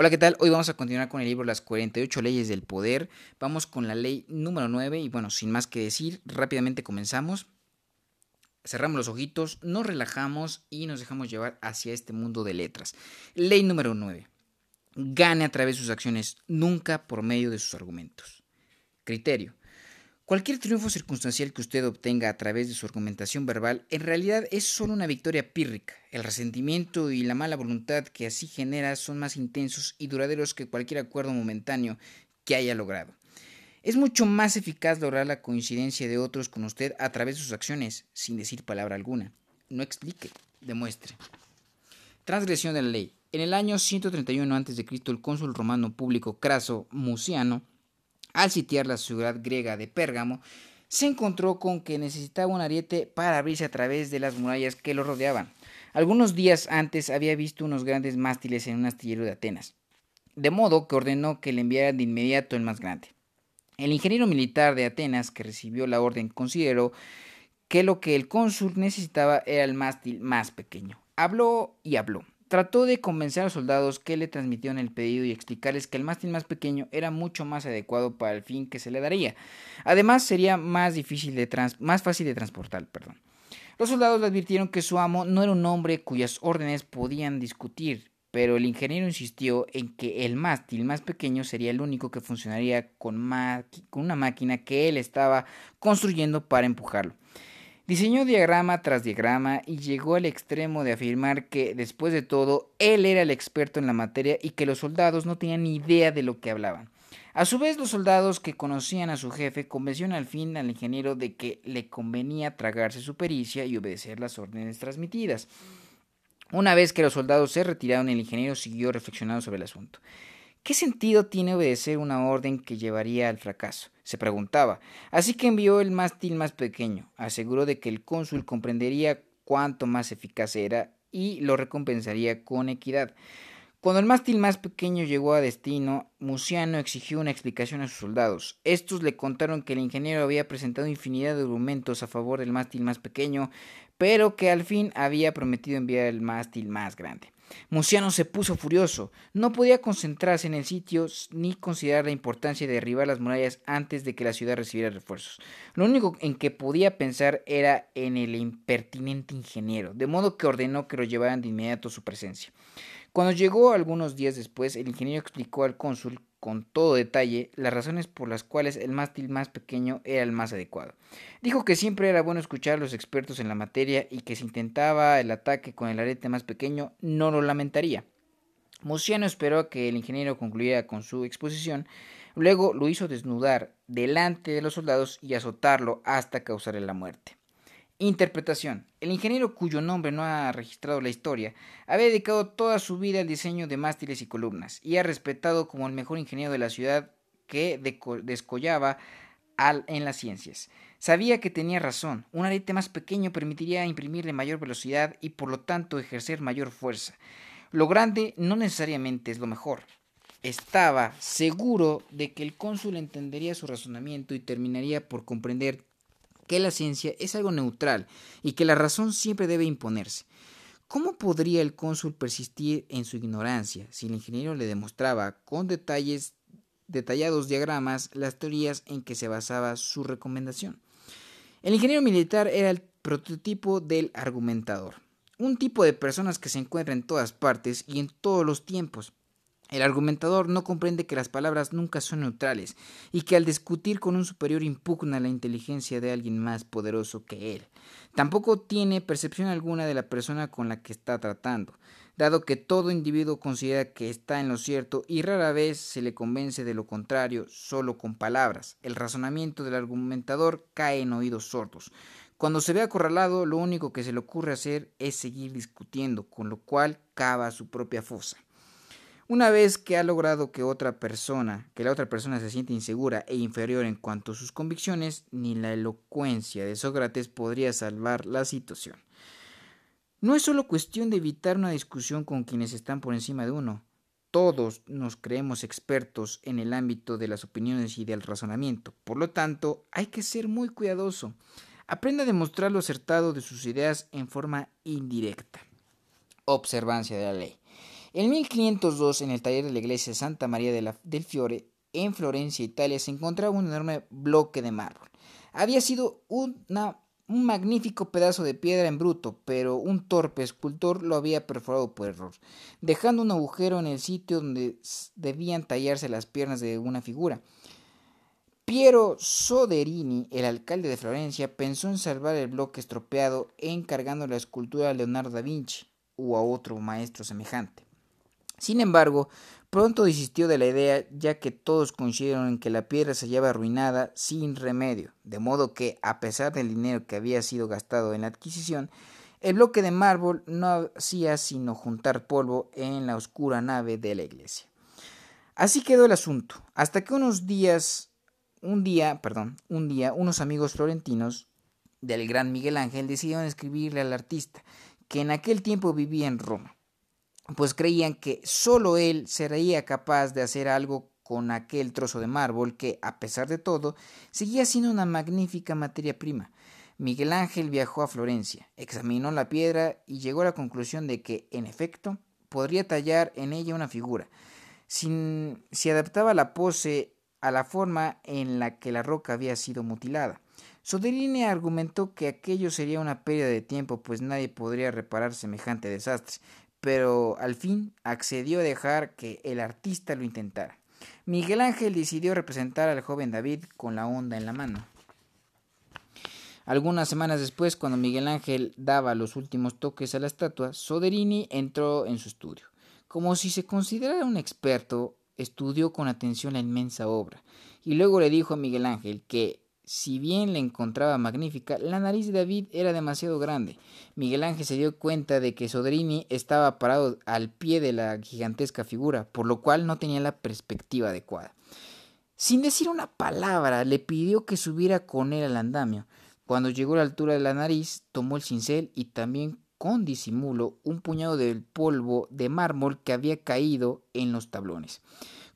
Hola, ¿qué tal? Hoy vamos a continuar con el libro Las 48 leyes del poder. Vamos con la ley número 9 y bueno, sin más que decir, rápidamente comenzamos. Cerramos los ojitos, nos relajamos y nos dejamos llevar hacia este mundo de letras. Ley número 9. Gane a través de sus acciones, nunca por medio de sus argumentos. Criterio. Cualquier triunfo circunstancial que usted obtenga a través de su argumentación verbal en realidad es solo una victoria pírrica. El resentimiento y la mala voluntad que así genera son más intensos y duraderos que cualquier acuerdo momentáneo que haya logrado. Es mucho más eficaz lograr la coincidencia de otros con usted a través de sus acciones, sin decir palabra alguna. No explique, demuestre. Transgresión de la ley. En el año 131 a.C., el cónsul romano público Craso Musiano al sitiar la ciudad griega de Pérgamo, se encontró con que necesitaba un ariete para abrirse a través de las murallas que lo rodeaban. Algunos días antes había visto unos grandes mástiles en un astillero de Atenas, de modo que ordenó que le enviaran de inmediato el más grande. El ingeniero militar de Atenas, que recibió la orden, consideró que lo que el cónsul necesitaba era el mástil más pequeño. Habló y habló, Trató de convencer a los soldados que le transmitieron el pedido y explicarles que el mástil más pequeño era mucho más adecuado para el fin que se le daría. Además, sería más, difícil de más fácil de transportar. Los soldados le advirtieron que su amo no era un hombre cuyas órdenes podían discutir, pero el ingeniero insistió en que el mástil más pequeño sería el único que funcionaría con una máquina que él estaba construyendo para empujarlo. Diseñó diagrama tras diagrama y llegó al extremo de afirmar que, después de todo, él era el experto en la materia y que los soldados no tenían ni idea de lo que hablaban. A su vez, los soldados que conocían a su jefe convencieron al fin al ingeniero de que le convenía tragarse su pericia y obedecer las órdenes transmitidas. Una vez que los soldados se retiraron, el ingeniero siguió reflexionando sobre el asunto. ¿Qué sentido tiene obedecer una orden que llevaría al fracaso? Se preguntaba. Así que envió el mástil más pequeño, aseguró de que el cónsul comprendería cuánto más eficaz era y lo recompensaría con equidad. Cuando el mástil más pequeño llegó a destino, Musiano exigió una explicación a sus soldados. Estos le contaron que el ingeniero había presentado infinidad de argumentos a favor del mástil más pequeño, pero que al fin había prometido enviar el mástil más grande. Musiano se puso furioso. No podía concentrarse en el sitio ni considerar la importancia de derribar las murallas antes de que la ciudad recibiera refuerzos. Lo único en que podía pensar era en el impertinente ingeniero, de modo que ordenó que lo llevaran de inmediato a su presencia. Cuando llegó algunos días después, el ingeniero explicó al cónsul con todo detalle las razones por las cuales el mástil más pequeño era el más adecuado. Dijo que siempre era bueno escuchar a los expertos en la materia y que si intentaba el ataque con el arete más pequeño no lo lamentaría. Musiano esperó a que el ingeniero concluyera con su exposición, luego lo hizo desnudar delante de los soldados y azotarlo hasta causarle la muerte. Interpretación. El ingeniero cuyo nombre no ha registrado la historia había dedicado toda su vida al diseño de mástiles y columnas y ha respetado como el mejor ingeniero de la ciudad que descollaba al, en las ciencias. Sabía que tenía razón, un arete más pequeño permitiría imprimirle mayor velocidad y por lo tanto ejercer mayor fuerza. Lo grande no necesariamente es lo mejor. Estaba seguro de que el cónsul entendería su razonamiento y terminaría por comprender que la ciencia es algo neutral y que la razón siempre debe imponerse. ¿Cómo podría el cónsul persistir en su ignorancia si el ingeniero le demostraba con detalles detallados diagramas las teorías en que se basaba su recomendación? El ingeniero militar era el prototipo del argumentador, un tipo de personas que se encuentra en todas partes y en todos los tiempos, el argumentador no comprende que las palabras nunca son neutrales y que al discutir con un superior impugna la inteligencia de alguien más poderoso que él. Tampoco tiene percepción alguna de la persona con la que está tratando, dado que todo individuo considera que está en lo cierto y rara vez se le convence de lo contrario solo con palabras. El razonamiento del argumentador cae en oídos sordos. Cuando se ve acorralado, lo único que se le ocurre hacer es seguir discutiendo, con lo cual cava su propia fosa. Una vez que ha logrado que otra persona, que la otra persona se siente insegura e inferior en cuanto a sus convicciones, ni la elocuencia de Sócrates podría salvar la situación. No es solo cuestión de evitar una discusión con quienes están por encima de uno. Todos nos creemos expertos en el ámbito de las opiniones y del razonamiento. Por lo tanto, hay que ser muy cuidadoso. Aprenda a demostrar lo acertado de sus ideas en forma indirecta. Observancia de la ley. En 1502, en el taller de la iglesia Santa María del Fiore, en Florencia, Italia, se encontraba un enorme bloque de mármol. Había sido un magnífico pedazo de piedra en bruto, pero un torpe escultor lo había perforado por error, dejando un agujero en el sitio donde debían tallarse las piernas de una figura. Piero Soderini, el alcalde de Florencia, pensó en salvar el bloque estropeado encargando la escultura a Leonardo da Vinci o a otro maestro semejante. Sin embargo, pronto desistió de la idea ya que todos coincidieron en que la piedra se hallaba arruinada sin remedio, de modo que, a pesar del dinero que había sido gastado en la adquisición, el bloque de mármol no hacía sino juntar polvo en la oscura nave de la iglesia. Así quedó el asunto, hasta que unos días un día, perdón, un día unos amigos florentinos del gran Miguel Ángel decidieron escribirle al artista, que en aquel tiempo vivía en Roma, pues creían que sólo él sería capaz de hacer algo con aquel trozo de mármol que, a pesar de todo, seguía siendo una magnífica materia prima. Miguel Ángel viajó a Florencia, examinó la piedra y llegó a la conclusión de que, en efecto, podría tallar en ella una figura. Sin, si adaptaba la pose a la forma en la que la roca había sido mutilada. Soderini argumentó que aquello sería una pérdida de tiempo, pues nadie podría reparar semejante desastre, pero al fin accedió a dejar que el artista lo intentara. Miguel Ángel decidió representar al joven David con la onda en la mano. Algunas semanas después, cuando Miguel Ángel daba los últimos toques a la estatua, Soderini entró en su estudio. Como si se considerara un experto, estudió con atención la inmensa obra, y luego le dijo a Miguel Ángel que, si bien le encontraba magnífica, la nariz de David era demasiado grande. Miguel Ángel se dio cuenta de que Sodrini estaba parado al pie de la gigantesca figura, por lo cual no tenía la perspectiva adecuada. Sin decir una palabra, le pidió que subiera con él al andamio. Cuando llegó a la altura de la nariz, tomó el cincel y también con disimulo un puñado del polvo de mármol que había caído en los tablones.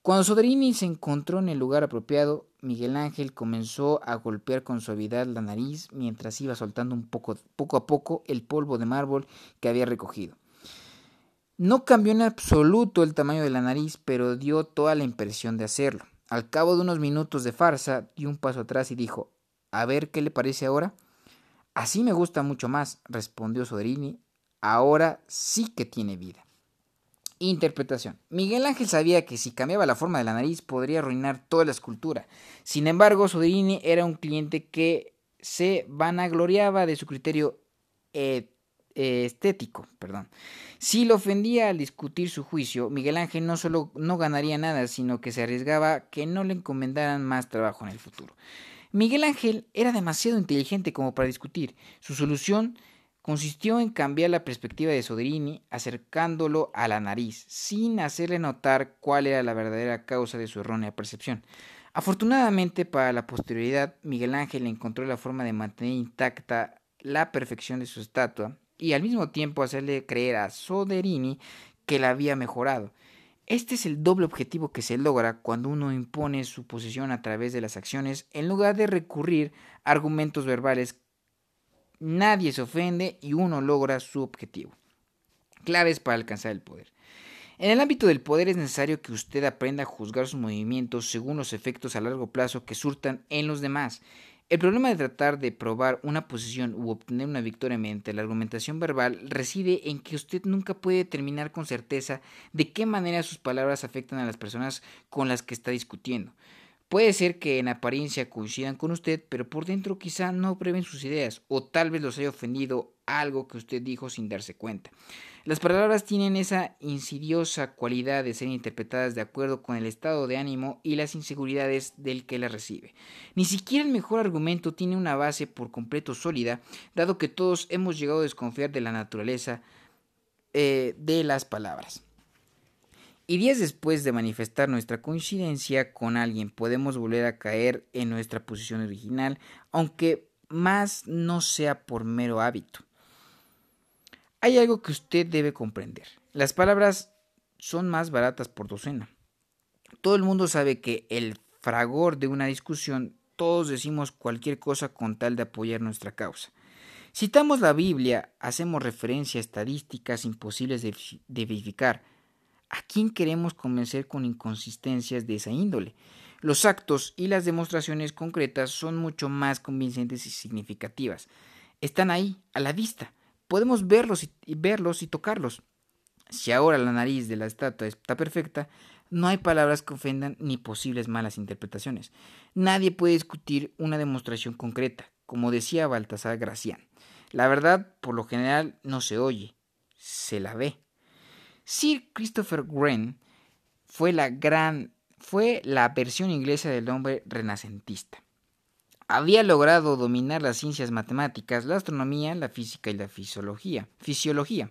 Cuando Soderini se encontró en el lugar apropiado, Miguel Ángel comenzó a golpear con suavidad la nariz mientras iba soltando un poco, poco a poco el polvo de mármol que había recogido. No cambió en absoluto el tamaño de la nariz, pero dio toda la impresión de hacerlo. Al cabo de unos minutos de farsa, dio un paso atrás y dijo, a ver qué le parece ahora. Así me gusta mucho más, respondió Soderini. Ahora sí que tiene vida. Interpretación. Miguel Ángel sabía que si cambiaba la forma de la nariz podría arruinar toda la escultura. Sin embargo, Soderini era un cliente que se vanagloriaba de su criterio estético. Perdón. Si lo ofendía al discutir su juicio, Miguel Ángel no solo no ganaría nada, sino que se arriesgaba que no le encomendaran más trabajo en el futuro. Miguel Ángel era demasiado inteligente como para discutir. Su solución consistió en cambiar la perspectiva de Soderini acercándolo a la nariz, sin hacerle notar cuál era la verdadera causa de su errónea percepción. Afortunadamente para la posterioridad, Miguel Ángel encontró la forma de mantener intacta la perfección de su estatua y al mismo tiempo hacerle creer a Soderini que la había mejorado. Este es el doble objetivo que se logra cuando uno impone su posición a través de las acciones en lugar de recurrir a argumentos verbales. Nadie se ofende y uno logra su objetivo. Claves para alcanzar el poder. En el ámbito del poder es necesario que usted aprenda a juzgar sus movimientos según los efectos a largo plazo que surtan en los demás. El problema de tratar de probar una posición u obtener una victoria mediante la argumentación verbal reside en que usted nunca puede determinar con certeza de qué manera sus palabras afectan a las personas con las que está discutiendo. Puede ser que en apariencia coincidan con usted, pero por dentro quizá no prueben sus ideas, o tal vez los haya ofendido algo que usted dijo sin darse cuenta. Las palabras tienen esa insidiosa cualidad de ser interpretadas de acuerdo con el estado de ánimo y las inseguridades del que las recibe. Ni siquiera el mejor argumento tiene una base por completo sólida, dado que todos hemos llegado a desconfiar de la naturaleza eh, de las palabras. Y días después de manifestar nuestra coincidencia con alguien, podemos volver a caer en nuestra posición original, aunque más no sea por mero hábito. Hay algo que usted debe comprender. Las palabras son más baratas por docena. Todo el mundo sabe que el fragor de una discusión, todos decimos cualquier cosa con tal de apoyar nuestra causa. Citamos la Biblia, hacemos referencia a estadísticas imposibles de, verificar. ¿A quién queremos convencer con inconsistencias de esa índole? Los actos y las demostraciones concretas son mucho más convincentes y significativas. Están ahí, a la vista. Podemos verlos y, verlos y tocarlos. Si ahora la nariz de la estatua está perfecta, no hay palabras que ofendan ni posibles malas interpretaciones. Nadie puede discutir una demostración concreta, como decía Baltasar Gracián. La verdad, por lo general, no se oye, se la ve. Sir Christopher Wren fue la gran fue la versión inglesa del hombre renacentista. Había logrado dominar las ciencias matemáticas, la astronomía, la física y la fisiología. fisiología.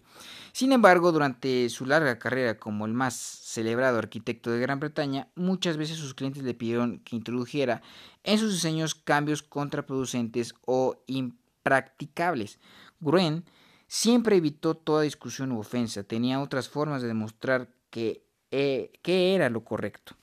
Sin embargo, durante su larga carrera como el más celebrado arquitecto de Gran Bretaña, muchas veces sus clientes le pidieron que introdujera en sus diseños cambios contraproducentes o impracticables. Gruen siempre evitó toda discusión u ofensa, tenía otras formas de demostrar que, eh, que era lo correcto.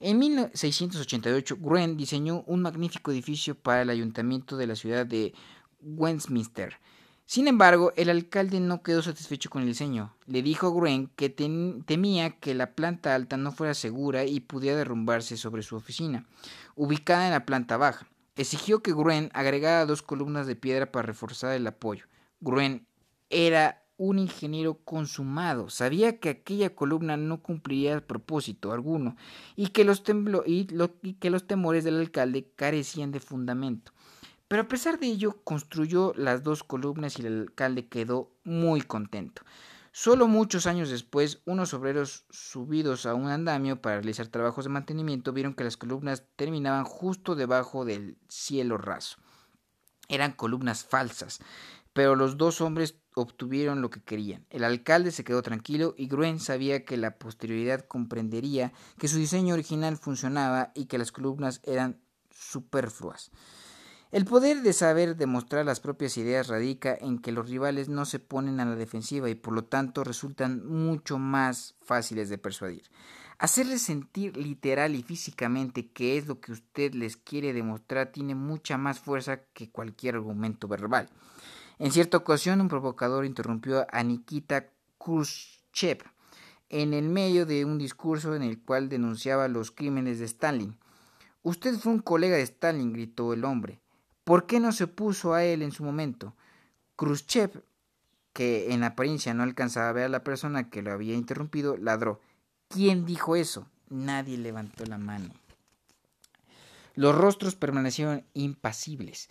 En 1688, Gruen diseñó un magnífico edificio para el ayuntamiento de la ciudad de Westminster. Sin embargo, el alcalde no quedó satisfecho con el diseño. Le dijo a Gruen que temía que la planta alta no fuera segura y pudiera derrumbarse sobre su oficina, ubicada en la planta baja. Exigió que Gruen agregara dos columnas de piedra para reforzar el apoyo. Gruen era un ingeniero consumado. Sabía que aquella columna no cumpliría propósito alguno y que, los y, que los temores del alcalde carecían de fundamento. Pero a pesar de ello, construyó las dos columnas y el alcalde quedó muy contento. Solo muchos años después, unos obreros subidos a un andamio para realizar trabajos de mantenimiento vieron que las columnas terminaban justo debajo del cielo raso. Eran columnas falsas, pero los dos hombres obtuvieron lo que querían. El alcalde se quedó tranquilo y Gruen sabía que la posterioridad comprendería que su diseño original funcionaba y que las columnas eran superfluas. El poder de saber demostrar las propias ideas radica en que los rivales no se ponen a la defensiva y por lo tanto resultan mucho más fáciles de persuadir. Hacerles sentir literal y físicamente que es lo que usted les quiere demostrar tiene mucha más fuerza que cualquier argumento verbal. En cierta ocasión, un provocador interrumpió a Nikita Khrushchev en el medio de un discurso en el cual denunciaba los crímenes de Stalin. Usted fue un colega de Stalin, gritó el hombre. ¿Por qué no se opuso a él en su momento? Khrushchev, que en apariencia no alcanzaba a ver a la persona que lo había interrumpido, ladró. ¿Quién dijo eso? Nadie levantó la mano. Los rostros permanecieron impasibles.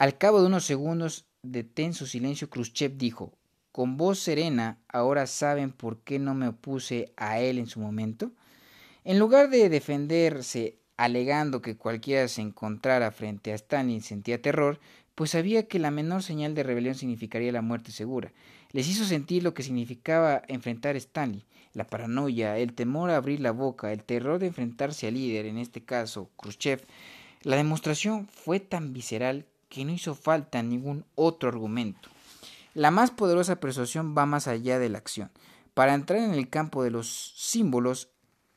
Al cabo de unos segundos, de tenso silencio, Khrushchev dijo, con voz serena, ¿ahora saben por qué no me opuse a él en su momento? En lugar de defenderse alegando que cualquiera se encontrara frente a Stalin sentía terror, pues sabía que la menor señal de rebelión significaría la muerte segura. Les hizo sentir lo que significaba enfrentar a Stalin, la paranoia, el temor a abrir la boca, el terror de enfrentarse al líder, en este caso Khrushchev. La demostración fue tan visceral que no hizo falta ningún otro argumento. La más poderosa persuasión va más allá de la acción. Para entrar en el campo de los símbolos,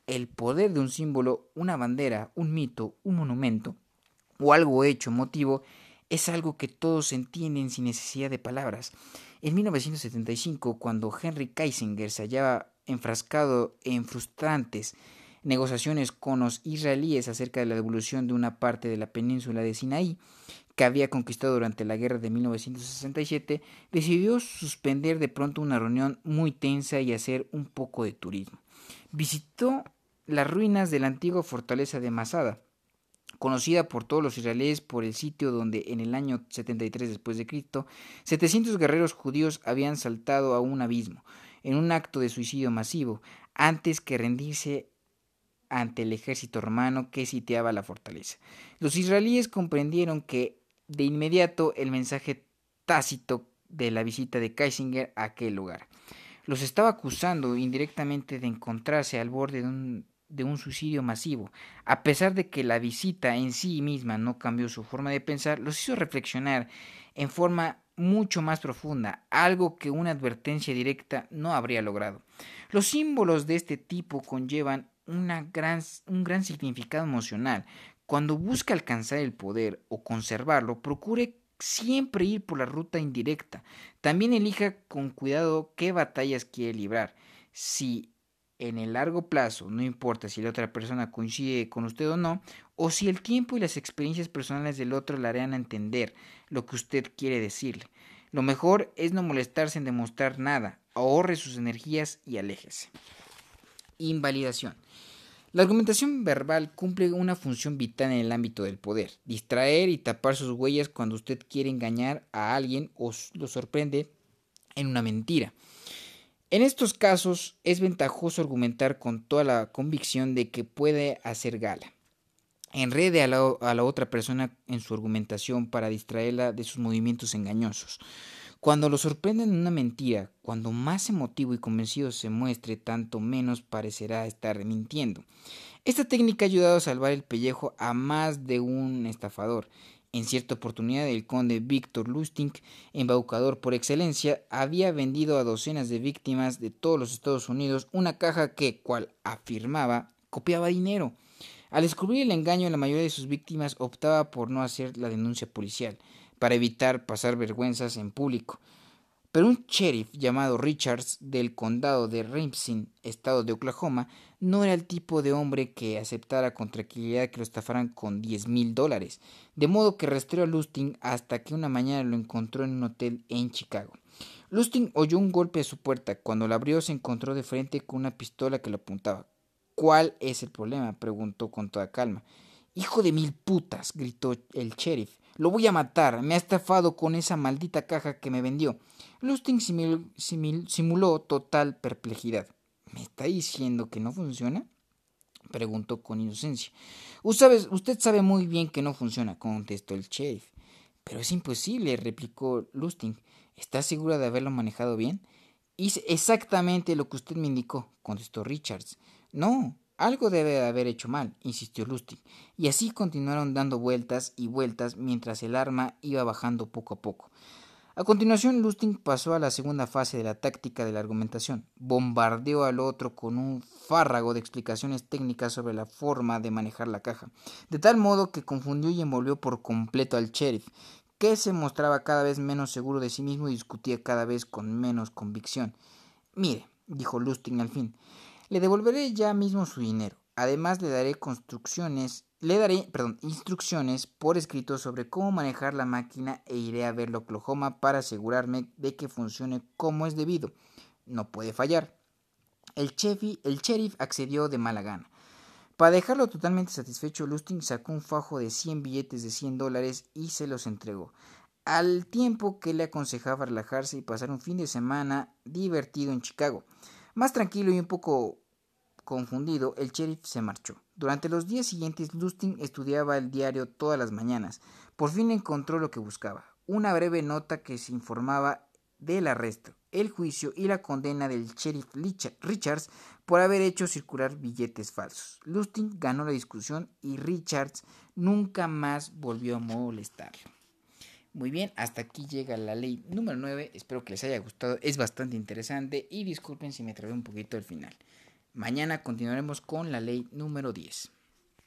el poder de un símbolo, una bandera, un mito, un monumento o algo hecho, motivo, es algo que todos entienden sin necesidad de palabras. En 1975, cuando Henry Kissinger se hallaba enfrascado en frustrantes negociaciones con los israelíes acerca de la devolución de una parte de la península de Sinaí, que había conquistado durante la guerra de 1967, decidió suspender de pronto una reunión muy tensa y hacer un poco de turismo. Visitó las ruinas de la antigua fortaleza de Masada, conocida por todos los israelíes por el sitio donde en el año 73 después de Cristo 700 guerreros judíos habían saltado a un abismo en un acto de suicidio masivo antes que rendirse ante el ejército romano que sitiaba la fortaleza. Los israelíes comprendieron que de inmediato el mensaje tácito de la visita de Kaisinger a aquel lugar. Los estaba acusando indirectamente de encontrarse al borde de un, de un suicidio masivo. A pesar de que la visita en sí misma no cambió su forma de pensar, los hizo reflexionar en forma mucho más profunda, algo que una advertencia directa no habría logrado. Los símbolos de este tipo conllevan una gran, un gran significado emocional, cuando busca alcanzar el poder o conservarlo, procure siempre ir por la ruta indirecta. También elija con cuidado qué batallas quiere librar. Si en el largo plazo, no importa si la otra persona coincide con usted o no, o si el tiempo y las experiencias personales del otro le harán entender lo que usted quiere decirle. Lo mejor es no molestarse en demostrar nada, ahorre sus energías y aléjese. Invalidación. La argumentación verbal cumple una función vital en el ámbito del poder, distraer y tapar sus huellas cuando usted quiere engañar a alguien o lo sorprende en una mentira. En estos casos es ventajoso argumentar con toda la convicción de que puede hacer gala. Enrede a la, a la otra persona en su argumentación para distraerla de sus movimientos engañosos. Cuando lo sorprenden en una mentira, cuando más emotivo y convencido se muestre, tanto menos parecerá estar mintiendo. Esta técnica ha ayudado a salvar el pellejo a más de un estafador. En cierta oportunidad, el conde Víctor Lustig, embaucador por excelencia, había vendido a docenas de víctimas de todos los Estados Unidos una caja que, cual afirmaba, copiaba dinero. Al descubrir el engaño, la mayoría de sus víctimas optaba por no hacer la denuncia policial para evitar pasar vergüenzas en público. Pero un sheriff llamado Richards del condado de Ramsey, estado de Oklahoma, no era el tipo de hombre que aceptara con tranquilidad que lo estafaran con diez mil dólares, de modo que rastreó a Lustig hasta que una mañana lo encontró en un hotel en Chicago. Lustig oyó un golpe a su puerta. Cuando la abrió se encontró de frente con una pistola que lo apuntaba. ¿Cuál es el problema? preguntó con toda calma. Hijo de mil putas, gritó el sheriff. Lo voy a matar. Me ha estafado con esa maldita caja que me vendió. Lustig simuló total perplejidad. ¿Me está diciendo que no funciona? preguntó con inocencia. Usted sabe muy bien que no funciona, contestó el sheriff. Pero es imposible, replicó Lustig. ¿Está segura de haberlo manejado bien? Hice exactamente lo que usted me indicó, contestó Richards. No, algo debe de haber hecho mal, insistió Lustig, y así continuaron dando vueltas y vueltas mientras el arma iba bajando poco a poco. A continuación, Lustig pasó a la segunda fase de la táctica de la argumentación. Bombardeó al otro con un fárrago de explicaciones técnicas sobre la forma de manejar la caja, de tal modo que confundió y envolvió por completo al sheriff, que se mostraba cada vez menos seguro de sí mismo y discutía cada vez con menos convicción. Mire, dijo Lustig al fin, le devolveré ya mismo su dinero. Además le daré construcciones, le daré, instrucciones por escrito sobre cómo manejar la máquina e iré a verlo a Oklahoma para asegurarme de que funcione como es debido. No puede fallar. El, el sheriff accedió de mala gana. Para dejarlo totalmente satisfecho, Lustig sacó un fajo de 100 billetes de 100 dólares y se los entregó. Al tiempo que le aconsejaba relajarse y pasar un fin de semana divertido en Chicago. Más tranquilo y un poco confundido, el sheriff se marchó. Durante los días siguientes, Lustig estudiaba el diario todas las mañanas. Por fin encontró lo que buscaba. Una breve nota que se informaba del arresto, el juicio y la condena del sheriff Richards por haber hecho circular billetes falsos. Lustig ganó la discusión y Richards nunca más volvió a molestarlo. Muy bien, hasta aquí llega la ley número 9. Espero que les haya gustado. Es bastante interesante y disculpen si me trabé un poquito al final. Mañana continuaremos con la ley número 10.